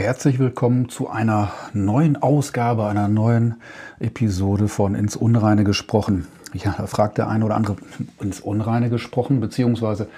Herzlich willkommen zu einer neuen Ausgabe, einer neuen Episode von Ins Unreine gesprochen. Ja, da fragt der eine oder andere ins Unreine gesprochen, beziehungsweise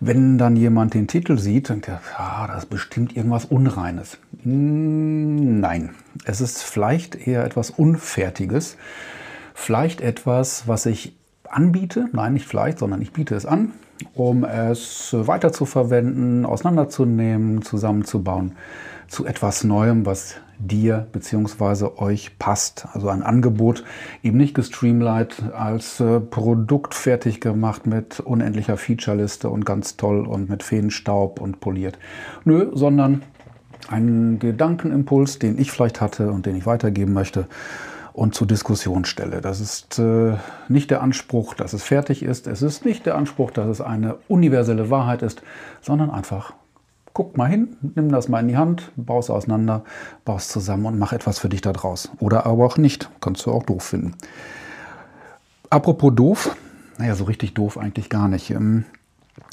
wenn dann jemand den Titel sieht, denkt er, ja, das ist bestimmt irgendwas Unreines. Hm, nein, es ist vielleicht eher etwas Unfertiges, vielleicht etwas, was ich anbiete, nein, nicht vielleicht, sondern ich biete es an, um es weiter zu verwenden, auseinanderzunehmen, zusammenzubauen zu etwas Neuem, was dir bzw. euch passt. Also ein Angebot eben nicht gestreamlined als äh, Produkt fertig gemacht mit unendlicher Featureliste und ganz toll und mit Feenstaub und poliert. Nö, sondern ein Gedankenimpuls, den ich vielleicht hatte und den ich weitergeben möchte und zur Diskussion stelle. Das ist äh, nicht der Anspruch, dass es fertig ist. Es ist nicht der Anspruch, dass es eine universelle Wahrheit ist, sondern einfach, guck mal hin, nimm das mal in die Hand, baust auseinander, baust zusammen und mach etwas für dich da draus. Oder aber auch nicht. Kannst du auch doof finden. Apropos doof, naja, so richtig doof eigentlich gar nicht. Ähm,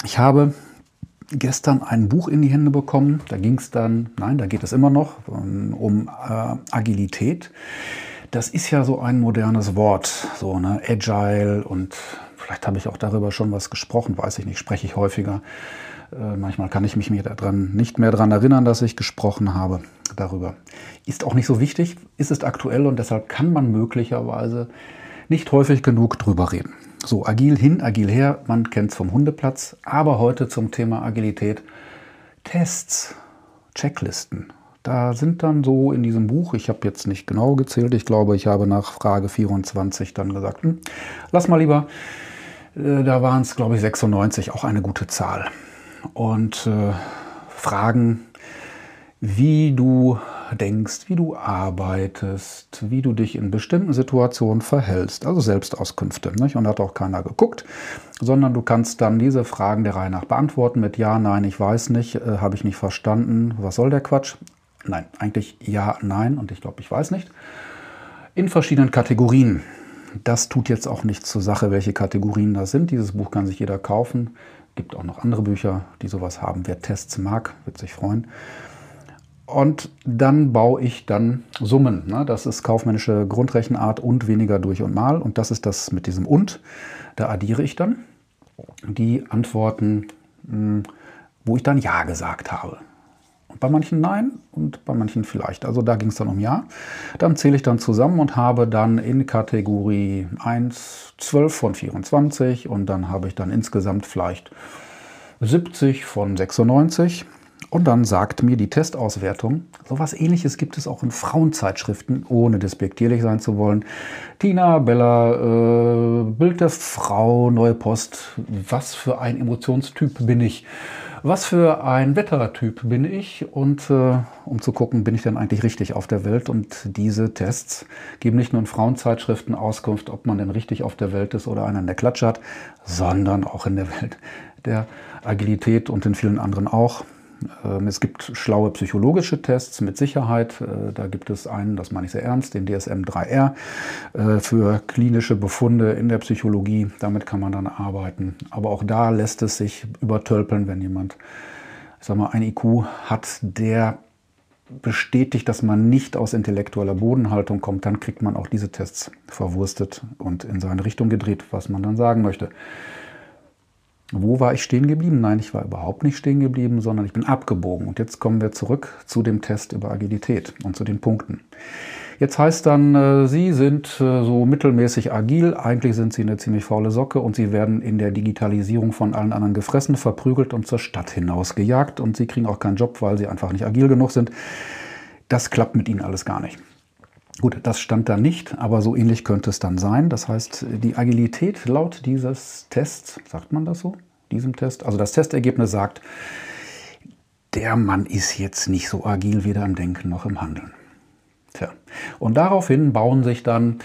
ich habe gestern ein Buch in die Hände bekommen. Da ging es dann, nein, da geht es immer noch um, um äh, Agilität das ist ja so ein modernes Wort, so ne, Agile und vielleicht habe ich auch darüber schon was gesprochen, weiß ich nicht, spreche ich häufiger. Äh, manchmal kann ich mich mir daran nicht mehr daran erinnern, dass ich gesprochen habe darüber. Ist auch nicht so wichtig, ist es aktuell und deshalb kann man möglicherweise nicht häufig genug drüber reden. So, agil hin, agil her, man kennt es vom Hundeplatz, aber heute zum Thema Agilität Tests, Checklisten, da sind dann so in diesem Buch, ich habe jetzt nicht genau gezählt, ich glaube, ich habe nach Frage 24 dann gesagt, hm, lass mal lieber, da waren es, glaube ich, 96, auch eine gute Zahl. Und äh, Fragen, wie du denkst, wie du arbeitest, wie du dich in bestimmten Situationen verhältst. Also Selbstauskünfte. Nicht? Und hat auch keiner geguckt, sondern du kannst dann diese Fragen der Reihe nach beantworten mit Ja, Nein, ich weiß nicht, äh, habe ich nicht verstanden, was soll der Quatsch? Nein, eigentlich ja, nein und ich glaube, ich weiß nicht. In verschiedenen Kategorien. Das tut jetzt auch nichts zur Sache, welche Kategorien das sind. Dieses Buch kann sich jeder kaufen. Gibt auch noch andere Bücher, die sowas haben. Wer Tests mag, wird sich freuen. Und dann baue ich dann Summen. Ne? Das ist kaufmännische Grundrechenart und weniger durch und mal. Und das ist das mit diesem und. Da addiere ich dann die Antworten, hm, wo ich dann Ja gesagt habe. Bei manchen nein und bei manchen vielleicht. Also da ging es dann um Ja. Dann zähle ich dann zusammen und habe dann in Kategorie 1 12 von 24 und dann habe ich dann insgesamt vielleicht 70 von 96. Und dann sagt mir die Testauswertung, sowas ähnliches gibt es auch in Frauenzeitschriften, ohne despektierlich sein zu wollen. Tina, Bella, äh, Bild der Frau, Neue Post, was für ein Emotionstyp bin ich? Was für ein Wettertyp bin ich und äh, um zu gucken, bin ich denn eigentlich richtig auf der Welt. Und diese Tests geben nicht nur in Frauenzeitschriften Auskunft, ob man denn richtig auf der Welt ist oder einen der Klatsch hat, sondern auch in der Welt der Agilität und in vielen anderen auch. Ähm, es gibt schlaue psychologische Tests mit Sicherheit. Äh, da gibt es einen, das meine ich sehr ernst, den DSM-3R äh, für klinische Befunde in der Psychologie. Damit kann man dann arbeiten. Aber auch da lässt es sich übertölpeln, wenn jemand, ich sag mal, ein IQ hat, der bestätigt, dass man nicht aus intellektueller Bodenhaltung kommt, dann kriegt man auch diese Tests verwurstet und in seine Richtung gedreht, was man dann sagen möchte. Wo war ich stehen geblieben? Nein, ich war überhaupt nicht stehen geblieben, sondern ich bin abgebogen. Und jetzt kommen wir zurück zu dem Test über Agilität und zu den Punkten. Jetzt heißt dann, äh, Sie sind äh, so mittelmäßig agil, eigentlich sind Sie eine ziemlich faule Socke und Sie werden in der Digitalisierung von allen anderen gefressen, verprügelt und zur Stadt hinausgejagt und Sie kriegen auch keinen Job, weil Sie einfach nicht agil genug sind. Das klappt mit Ihnen alles gar nicht. Gut, das stand da nicht, aber so ähnlich könnte es dann sein. Das heißt, die Agilität laut dieses Tests, sagt man das so? Diesem Test, also das Testergebnis sagt, der Mann ist jetzt nicht so agil weder im Denken noch im Handeln. Tja. Und daraufhin bauen sich dann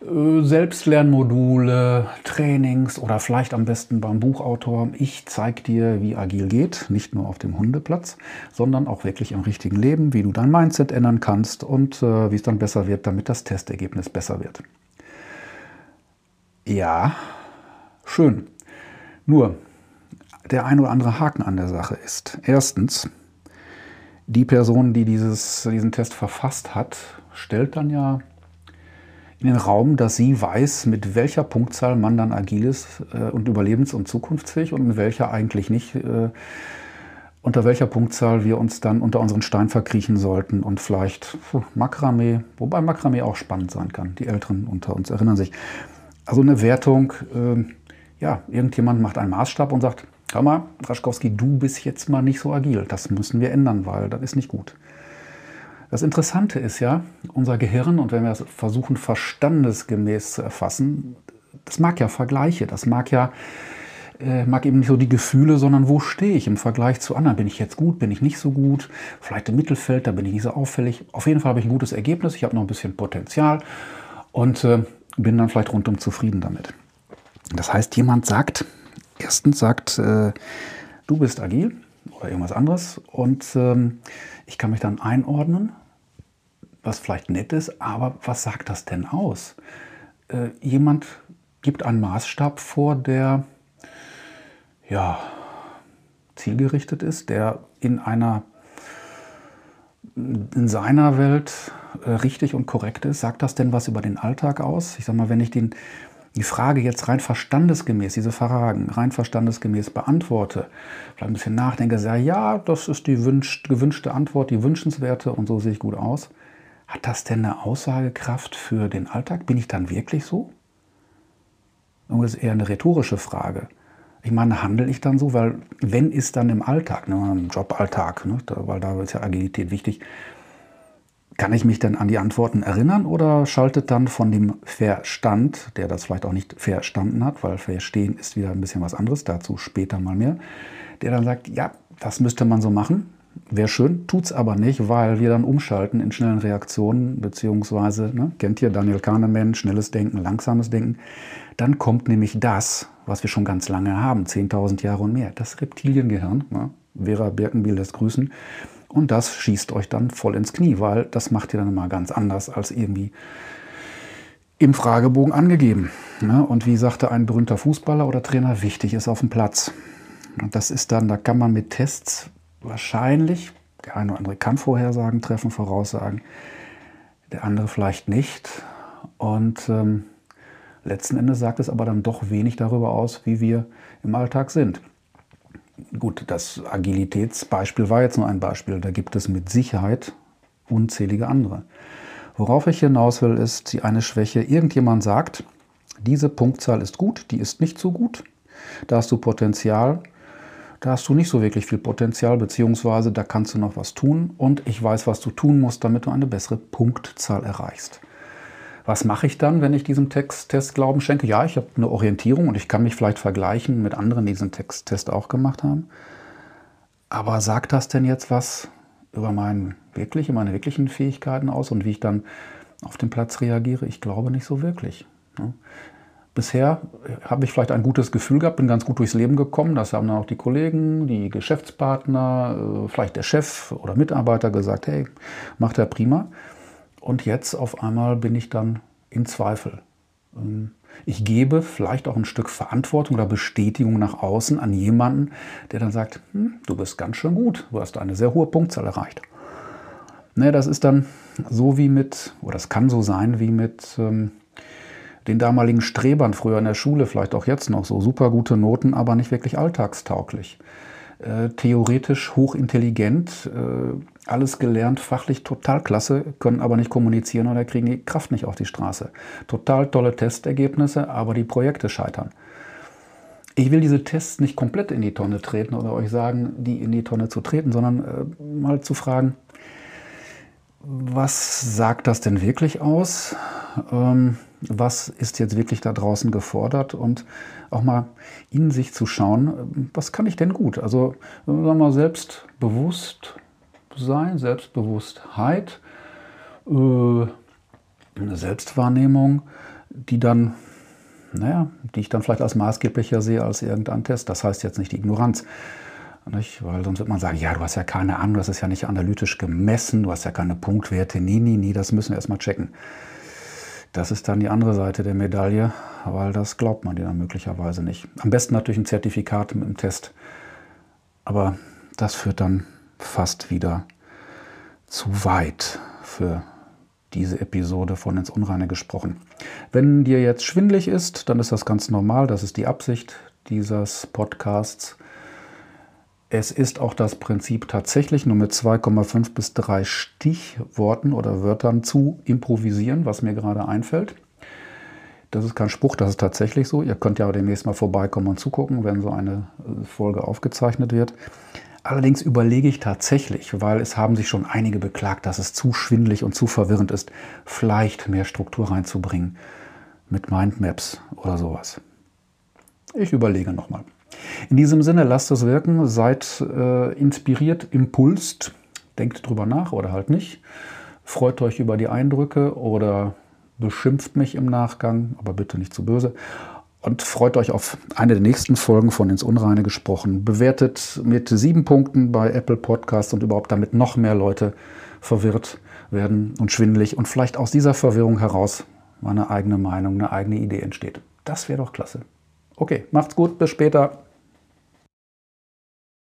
Selbstlernmodule, Trainings oder vielleicht am besten beim Buchautor. Ich zeige dir, wie agil geht, nicht nur auf dem Hundeplatz, sondern auch wirklich im richtigen Leben, wie du dein Mindset ändern kannst und äh, wie es dann besser wird, damit das Testergebnis besser wird. Ja, schön. Nur, der ein oder andere Haken an der Sache ist, erstens, die Person, die dieses, diesen Test verfasst hat, stellt dann ja in den Raum, dass sie weiß, mit welcher Punktzahl man dann agil ist äh, und überlebens- und zukunftsfähig und mit welcher eigentlich nicht, äh, unter welcher Punktzahl wir uns dann unter unseren Stein verkriechen sollten und vielleicht Makramee, wobei Makramee auch spannend sein kann. Die Älteren unter uns erinnern sich. Also eine Wertung, äh, ja, irgendjemand macht einen Maßstab und sagt, hör mal, Raschkowski, du bist jetzt mal nicht so agil. Das müssen wir ändern, weil das ist nicht gut. Das Interessante ist ja, unser Gehirn, und wenn wir es versuchen, verstandesgemäß zu erfassen, das mag ja Vergleiche, das mag ja äh, mag eben nicht so die Gefühle, sondern wo stehe ich im Vergleich zu anderen? Bin ich jetzt gut, bin ich nicht so gut? Vielleicht im Mittelfeld, da bin ich nicht so auffällig. Auf jeden Fall habe ich ein gutes Ergebnis, ich habe noch ein bisschen Potenzial und äh, bin dann vielleicht rundum zufrieden damit. Das heißt, jemand sagt, erstens sagt, äh, du bist agil oder irgendwas anderes und ähm, ich kann mich dann einordnen, was vielleicht nett ist, aber was sagt das denn aus? Äh, jemand gibt einen Maßstab vor, der ja, zielgerichtet ist, der in einer in seiner Welt äh, richtig und korrekt ist. Sagt das denn was über den Alltag aus? Ich sage mal, wenn ich den, die Frage jetzt rein verstandesgemäß, diese Fragen rein verstandesgemäß beantworte, vielleicht ein bisschen nachdenke, sage, ja, das ist die wünscht, gewünschte Antwort, die wünschenswerte und so sehe ich gut aus. Hat das denn eine Aussagekraft für den Alltag? Bin ich dann wirklich so? Und das ist eher eine rhetorische Frage. Ich meine, handle ich dann so? Weil wenn ist dann im Alltag, ne, im Joballtag, ne, weil da ist ja Agilität wichtig, kann ich mich denn an die Antworten erinnern oder schaltet dann von dem Verstand, der das vielleicht auch nicht verstanden hat, weil Verstehen ist wieder ein bisschen was anderes, dazu später mal mehr, der dann sagt, ja, das müsste man so machen, wäre schön, tut es aber nicht, weil wir dann umschalten in schnellen Reaktionen, beziehungsweise, ne, kennt ihr Daniel Kahneman, schnelles Denken, langsames Denken, dann kommt nämlich das, was wir schon ganz lange haben, 10.000 Jahre und mehr, das Reptiliengehirn, ne, Vera Birkenbiel lässt grüßen, und das schießt euch dann voll ins Knie, weil das macht ihr dann mal ganz anders als irgendwie im Fragebogen angegeben. Ne? Und wie sagte ein berühmter Fußballer oder Trainer, wichtig ist auf dem Platz. Und das ist dann, da kann man mit Tests wahrscheinlich, der eine oder andere kann Vorhersagen treffen, Voraussagen, der andere vielleicht nicht. Und ähm, letzten Endes sagt es aber dann doch wenig darüber aus, wie wir im Alltag sind. Gut, das Agilitätsbeispiel war jetzt nur ein Beispiel. Da gibt es mit Sicherheit unzählige andere. Worauf ich hinaus will, ist die eine Schwäche. Irgendjemand sagt, diese Punktzahl ist gut, die ist nicht so gut. Da hast du Potenzial, da hast du nicht so wirklich viel Potenzial, beziehungsweise da kannst du noch was tun und ich weiß, was du tun musst, damit du eine bessere Punktzahl erreichst. Was mache ich dann, wenn ich diesem Text, Test Glauben schenke? Ja, ich habe eine Orientierung und ich kann mich vielleicht vergleichen mit anderen, die diesen Text, Test auch gemacht haben. Aber sagt das denn jetzt was über mein wirkliche, meine wirklichen Fähigkeiten aus und wie ich dann auf den Platz reagiere? Ich glaube nicht so wirklich. Ne? Bisher habe ich vielleicht ein gutes Gefühl gehabt, bin ganz gut durchs Leben gekommen. Das haben dann auch die Kollegen, die Geschäftspartner, äh, vielleicht der Chef oder Mitarbeiter gesagt, hey, macht er prima. Und jetzt auf einmal bin ich dann in Zweifel. Ähm, ich gebe vielleicht auch ein Stück Verantwortung oder Bestätigung nach außen an jemanden, der dann sagt, hm, du bist ganz schön gut, du hast eine sehr hohe Punktzahl erreicht. Ne, das ist dann so wie mit, oder das kann so sein wie mit ähm, den damaligen Strebern früher in der Schule, vielleicht auch jetzt noch so, super gute Noten, aber nicht wirklich alltagstauglich. Äh, theoretisch hochintelligent, äh, alles gelernt, fachlich total klasse, können aber nicht kommunizieren oder kriegen die Kraft nicht auf die Straße. Total tolle Testergebnisse, aber die Projekte scheitern. Ich will diese Tests nicht komplett in die Tonne treten oder euch sagen, die in die Tonne zu treten, sondern äh, mal zu fragen, was sagt das denn wirklich aus? Ähm, was ist jetzt wirklich da draußen gefordert? Und auch mal in sich zu schauen, was kann ich denn gut? Also, sagen wir mal, selbstbewusst sein, Selbstbewusstheit, äh, eine Selbstwahrnehmung, die dann, naja, die ich dann vielleicht als maßgeblicher sehe als irgendein Test. Das heißt jetzt nicht die Ignoranz. Nicht? Weil sonst wird man sagen, ja, du hast ja keine Ahnung, das ist ja nicht analytisch gemessen, du hast ja keine Punktwerte, nee, nee, nee, das müssen wir erstmal checken. Das ist dann die andere Seite der Medaille, weil das glaubt man dir dann möglicherweise nicht. Am besten natürlich ein Zertifikat mit dem Test. Aber das führt dann fast wieder zu weit für diese Episode von ins Unreine gesprochen. Wenn dir jetzt schwindlig ist, dann ist das ganz normal. Das ist die Absicht dieses Podcasts. Es ist auch das Prinzip tatsächlich nur mit 2,5 bis 3 Stichworten oder Wörtern zu improvisieren, was mir gerade einfällt. Das ist kein Spruch, das ist tatsächlich so. Ihr könnt ja demnächst mal vorbeikommen und zugucken, wenn so eine Folge aufgezeichnet wird. Allerdings überlege ich tatsächlich, weil es haben sich schon einige beklagt, dass es zu schwindlig und zu verwirrend ist, vielleicht mehr Struktur reinzubringen mit Mindmaps oder sowas. Ich überlege nochmal. In diesem Sinne, lasst es wirken, seid äh, inspiriert, impulst, denkt drüber nach oder halt nicht. Freut euch über die Eindrücke oder beschimpft mich im Nachgang, aber bitte nicht zu böse und freut euch auf eine der nächsten Folgen von Ins Unreine gesprochen. Bewertet mit sieben Punkten bei Apple Podcasts und überhaupt damit noch mehr Leute verwirrt werden und schwindelig und vielleicht aus dieser Verwirrung heraus eine eigene Meinung, eine eigene Idee entsteht. Das wäre doch klasse. Okay, macht's gut, bis später.